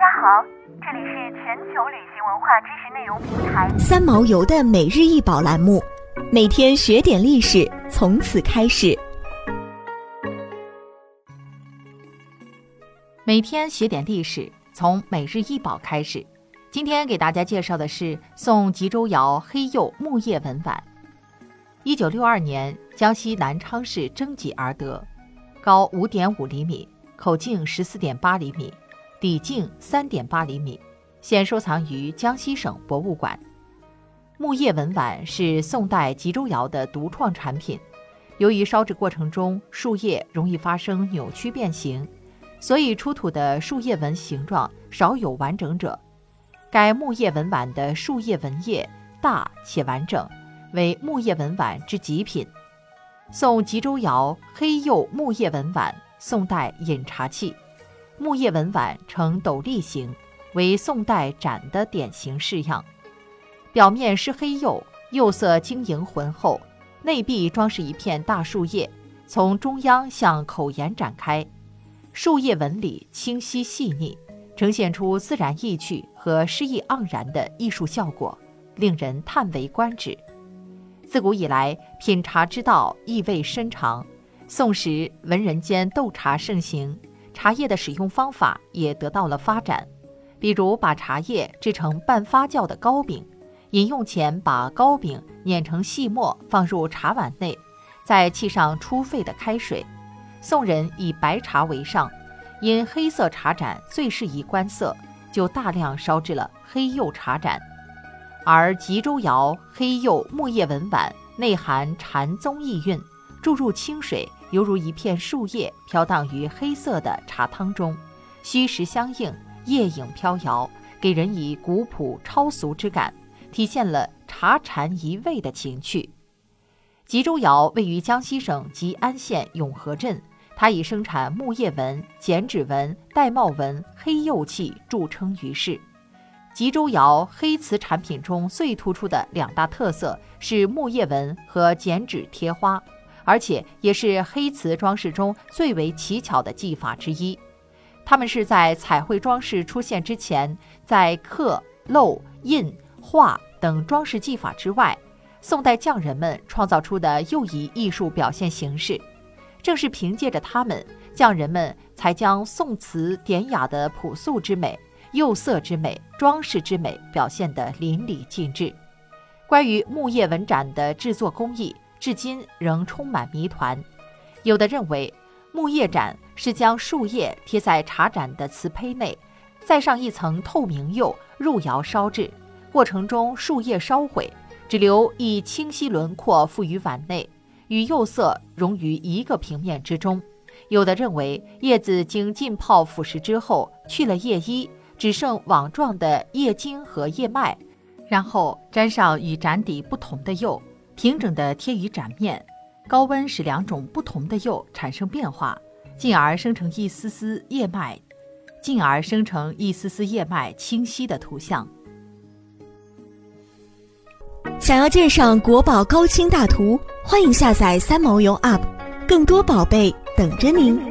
家好，这里是全球旅行文化知识内容平台三毛游的每日一宝栏目，每天学点历史，从此开始。每天学点历史，从每日一宝开始。今天给大家介绍的是宋吉州窑黑釉木叶文碗。一九六二年，江西南昌市征集而得，高五点五厘米，口径十四点八厘米。底径三点八厘米，现收藏于江西省博物馆。木叶纹碗是宋代吉州窑的独创产品。由于烧制过程中树叶容易发生扭曲变形，所以出土的树叶纹形状少有完整者。该木叶纹碗的树叶纹叶大且完整，为木叶纹碗之极品。宋吉州窑黑釉木叶纹碗，宋代饮茶器。木叶纹碗呈斗笠形，为宋代盏的典型式样。表面是黑釉，釉色晶莹浑厚，内壁装饰一片大树叶，从中央向口沿展开。树叶纹理清晰细腻，呈现出自然意趣和诗意盎然的艺术效果，令人叹为观止。自古以来，品茶之道意味深长。宋时，文人间斗茶盛行。茶叶的使用方法也得到了发展，比如把茶叶制成半发酵的糕饼，饮用前把糕饼碾成细末放入茶碗内，再沏上初沸的开水。宋人以白茶为上，因黑色茶盏最适宜观色，就大量烧制了黑釉茶盏。而吉州窑黑釉木叶纹碗内含禅宗意蕴，注入清水。犹如一片树叶飘荡于黑色的茶汤中，虚实相应，叶影飘摇，给人以古朴超俗之感，体现了茶禅一味的情趣。吉州窑位于江西省吉安县永和镇，它以生产木叶纹、剪纸纹、玳瑁纹黑釉器著称于世。吉州窑黑瓷产品中最突出的两大特色是木叶纹和剪纸贴花。而且也是黑瓷装饰中最为奇巧的技法之一。它们是在彩绘装饰出现之前，在刻、镂、印、画等装饰技法之外，宋代匠人们创造出的又一艺术表现形式。正是凭借着它们，匠人们才将宋瓷典雅的朴素之美、釉色之美、装饰之美表现得淋漓尽致。关于木叶纹盏的制作工艺。至今仍充满谜团，有的认为木叶盏是将树叶贴在茶盏的瓷胚内，再上一层透明釉，入窑烧制，过程中树叶烧毁，只留一清晰轮廓附于碗内，与釉色融于一个平面之中。有的认为叶子经浸泡腐蚀之后，去了叶衣，只剩网状的叶茎和叶脉，然后沾上与盏底不同的釉。平整地贴于盏面，高温使两种不同的釉产生变化，进而生成一丝丝叶脉，进而生成一丝丝叶脉清晰的图像。想要鉴赏国宝高清大图，欢迎下载三毛游 App，更多宝贝等着您。